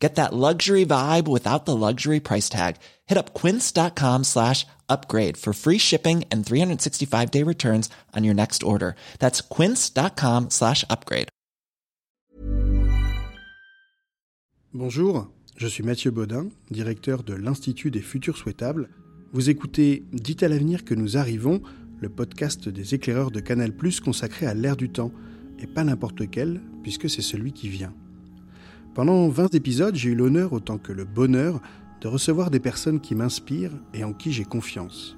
Get that luxury vibe without the luxury price tag. Hit up quince.com slash upgrade for free shipping and 365 day returns on your next order. That's quince.com slash upgrade. Bonjour, je suis Mathieu Baudin, directeur de l'Institut des futurs souhaitables. Vous écoutez Dites à l'avenir que nous arrivons, le podcast des éclaireurs de Canal+, consacré à l'ère du temps, et pas n'importe lequel, puisque c'est celui qui vient. Pendant 20 épisodes, j'ai eu l'honneur autant que le bonheur de recevoir des personnes qui m'inspirent et en qui j'ai confiance.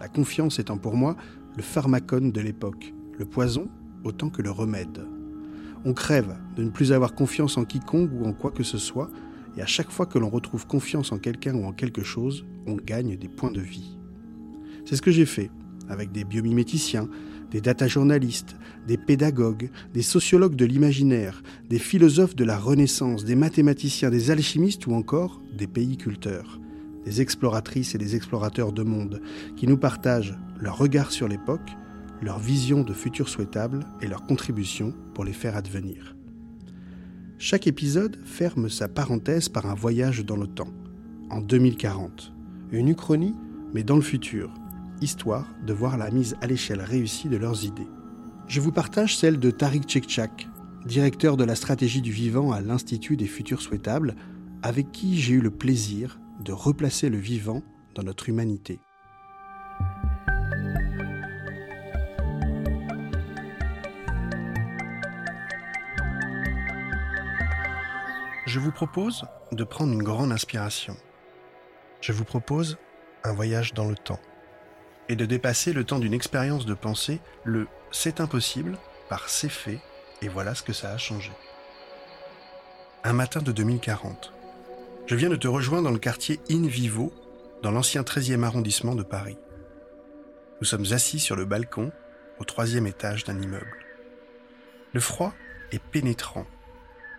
La confiance étant pour moi le pharmacone de l'époque, le poison autant que le remède. On crève de ne plus avoir confiance en quiconque ou en quoi que ce soit, et à chaque fois que l'on retrouve confiance en quelqu'un ou en quelque chose, on gagne des points de vie. C'est ce que j'ai fait avec des biomiméticiens, des data journalistes, des pédagogues, des sociologues de l'imaginaire, des philosophes de la Renaissance, des mathématiciens, des alchimistes ou encore des pays-culteurs, des exploratrices et des explorateurs de monde qui nous partagent leur regard sur l'époque, leur vision de futur souhaitable et leur contribution pour les faire advenir. Chaque épisode ferme sa parenthèse par un voyage dans le temps, en 2040, une uchronie mais dans le futur, histoire de voir la mise à l'échelle réussie de leurs idées. Je vous partage celle de Tariq Tchekchak, directeur de la stratégie du vivant à l'Institut des futurs souhaitables, avec qui j'ai eu le plaisir de replacer le vivant dans notre humanité. Je vous propose de prendre une grande inspiration. Je vous propose un voyage dans le temps et de dépasser le temps d'une expérience de pensée, le c'est impossible par c'est fait, et voilà ce que ça a changé. Un matin de 2040. Je viens de te rejoindre dans le quartier In Vivo, dans l'ancien 13e arrondissement de Paris. Nous sommes assis sur le balcon, au troisième étage d'un immeuble. Le froid est pénétrant.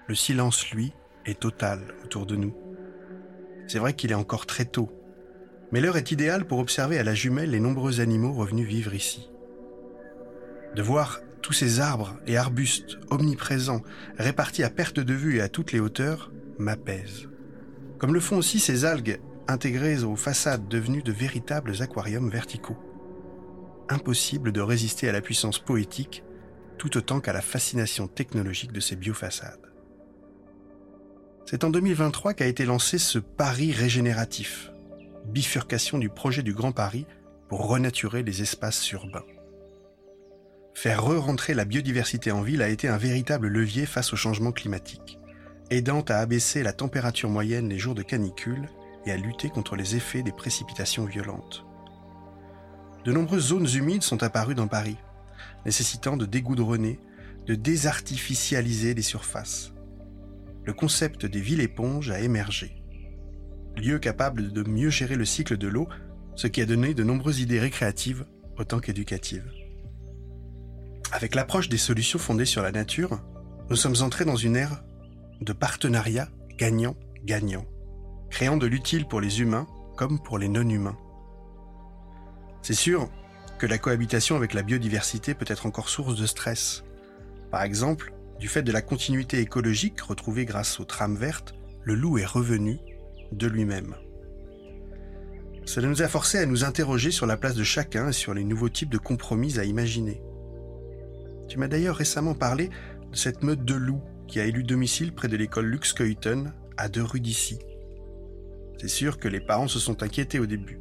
Le silence, lui, est total autour de nous. C'est vrai qu'il est encore très tôt, mais l'heure est idéale pour observer à la jumelle les nombreux animaux revenus vivre ici. De voir tous ces arbres et arbustes omniprésents répartis à perte de vue et à toutes les hauteurs m'apaise. Comme le font aussi ces algues intégrées aux façades devenues de véritables aquariums verticaux. Impossible de résister à la puissance poétique tout autant qu'à la fascination technologique de ces biofaçades. C'est en 2023 qu'a été lancé ce pari régénératif, bifurcation du projet du Grand Paris pour renaturer les espaces urbains. Faire re-rentrer la biodiversité en ville a été un véritable levier face au changement climatique, aidant à abaisser la température moyenne les jours de canicule et à lutter contre les effets des précipitations violentes. De nombreuses zones humides sont apparues dans Paris, nécessitant de dégoudronner, de désartificialiser les surfaces. Le concept des villes éponges a émergé lieu capable de mieux gérer le cycle de l'eau, ce qui a donné de nombreuses idées récréatives autant qu'éducatives. Avec l'approche des solutions fondées sur la nature, nous sommes entrés dans une ère de partenariat gagnant-gagnant, créant de l'utile pour les humains comme pour les non-humains. C'est sûr que la cohabitation avec la biodiversité peut être encore source de stress. Par exemple, du fait de la continuité écologique retrouvée grâce aux trames vertes, le loup est revenu de lui-même. Cela nous a forcé à nous interroger sur la place de chacun et sur les nouveaux types de compromis à imaginer. Tu m'as d'ailleurs récemment parlé de cette meute de loups qui a élu domicile près de l'école Lux à deux rues d'ici. C'est sûr que les parents se sont inquiétés au début,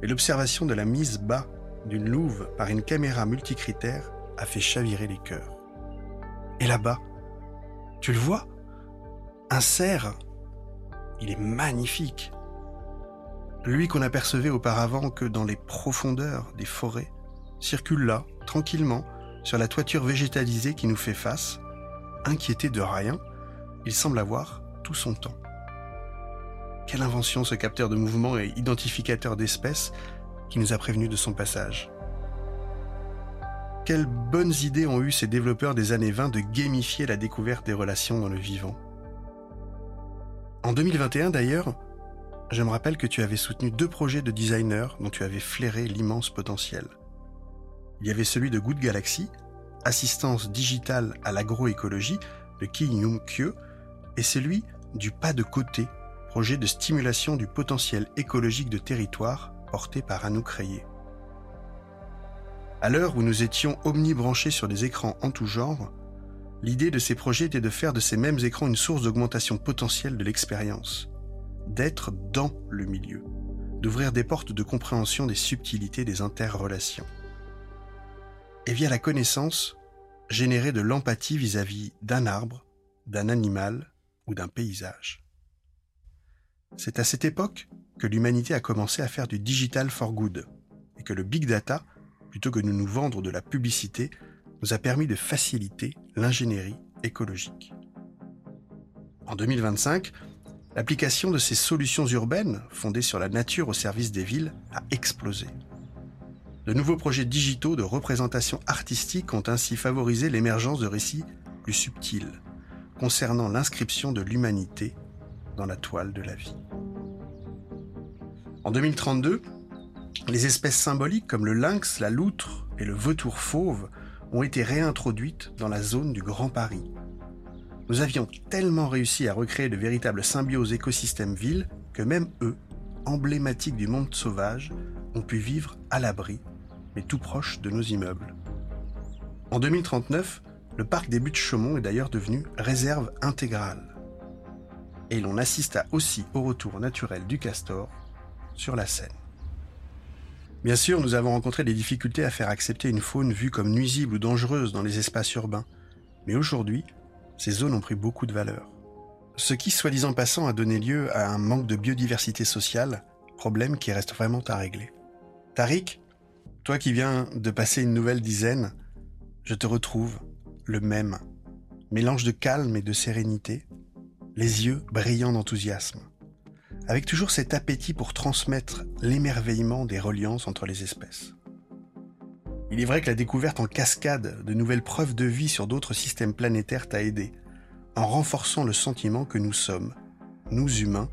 mais l'observation de la mise bas d'une louve par une caméra multicritère a fait chavirer les cœurs. Et là-bas, tu le vois Un cerf il est magnifique. Lui qu'on apercevait auparavant que dans les profondeurs des forêts, circule là, tranquillement, sur la toiture végétalisée qui nous fait face. Inquiété de rien, il semble avoir tout son temps. Quelle invention ce capteur de mouvement et identificateur d'espèces qui nous a prévenus de son passage. quelles bonnes idées ont eu ces développeurs des années 20 de gamifier la découverte des relations dans le vivant. En 2021 d'ailleurs, je me rappelle que tu avais soutenu deux projets de designers dont tu avais flairé l'immense potentiel. Il y avait celui de Good Galaxy, assistance digitale à l'agroécologie de Ki Nyum Kyo, et celui du Pas de côté, projet de stimulation du potentiel écologique de territoire porté par Anouk Rayé. À l'heure où nous étions omnibranchés sur des écrans en tout genre, l'idée de ces projets était de faire de ces mêmes écrans une source d'augmentation potentielle de l'expérience, d'être dans le milieu, d'ouvrir des portes de compréhension des subtilités des interrelations. Et via la connaissance, générer de l'empathie vis-à-vis d'un arbre, d'un animal ou d'un paysage. C'est à cette époque que l'humanité a commencé à faire du digital for good et que le big data plutôt que de nous vendre de la publicité, nous a permis de faciliter l'ingénierie écologique. En 2025, l'application de ces solutions urbaines, fondées sur la nature au service des villes, a explosé. De nouveaux projets digitaux de représentation artistique ont ainsi favorisé l'émergence de récits plus subtils, concernant l'inscription de l'humanité dans la toile de la vie. En 2032, les espèces symboliques comme le lynx, la loutre et le vautour fauve ont été réintroduites dans la zone du Grand Paris. Nous avions tellement réussi à recréer de véritables symbioses écosystèmes-villes que même eux, emblématiques du monde sauvage, ont pu vivre à l'abri, mais tout proche de nos immeubles. En 2039, le parc des Buttes-Chaumont est d'ailleurs devenu réserve intégrale. Et l'on assista aussi au retour naturel du castor sur la Seine. Bien sûr, nous avons rencontré des difficultés à faire accepter une faune vue comme nuisible ou dangereuse dans les espaces urbains. Mais aujourd'hui, ces zones ont pris beaucoup de valeur. Ce qui, soi-disant passant, a donné lieu à un manque de biodiversité sociale, problème qui reste vraiment à régler. Tariq, toi qui viens de passer une nouvelle dizaine, je te retrouve, le même. Mélange de calme et de sérénité, les yeux brillants d'enthousiasme avec toujours cet appétit pour transmettre l'émerveillement des reliances entre les espèces. Il est vrai que la découverte en cascade de nouvelles preuves de vie sur d'autres systèmes planétaires t'a aidé, en renforçant le sentiment que nous sommes, nous humains,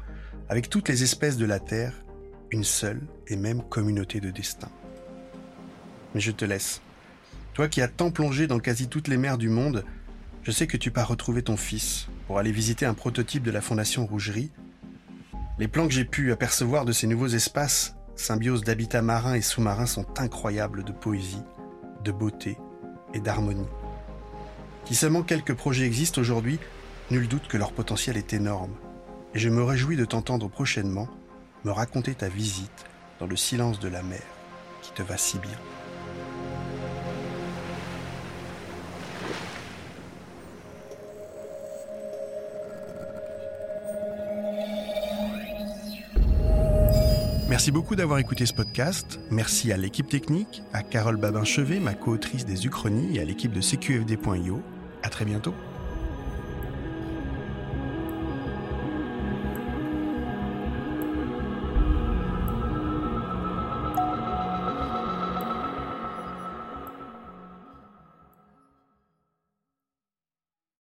avec toutes les espèces de la Terre, une seule et même communauté de destin. Mais je te laisse. Toi qui as tant plongé dans quasi toutes les mers du monde, je sais que tu pars retrouver ton fils pour aller visiter un prototype de la Fondation Rougerie les plans que j'ai pu apercevoir de ces nouveaux espaces, symbiose d'habitats marins et sous-marins, sont incroyables de poésie, de beauté et d'harmonie. Si seulement quelques projets existent aujourd'hui, nul doute que leur potentiel est énorme. Et je me réjouis de t'entendre prochainement me raconter ta visite dans le silence de la mer qui te va si bien. Merci beaucoup d'avoir écouté ce podcast. Merci à l'équipe technique, à Carole Babin-Chevet, ma co-autrice des Uchronies, et à l'équipe de CQFD.io. À très bientôt.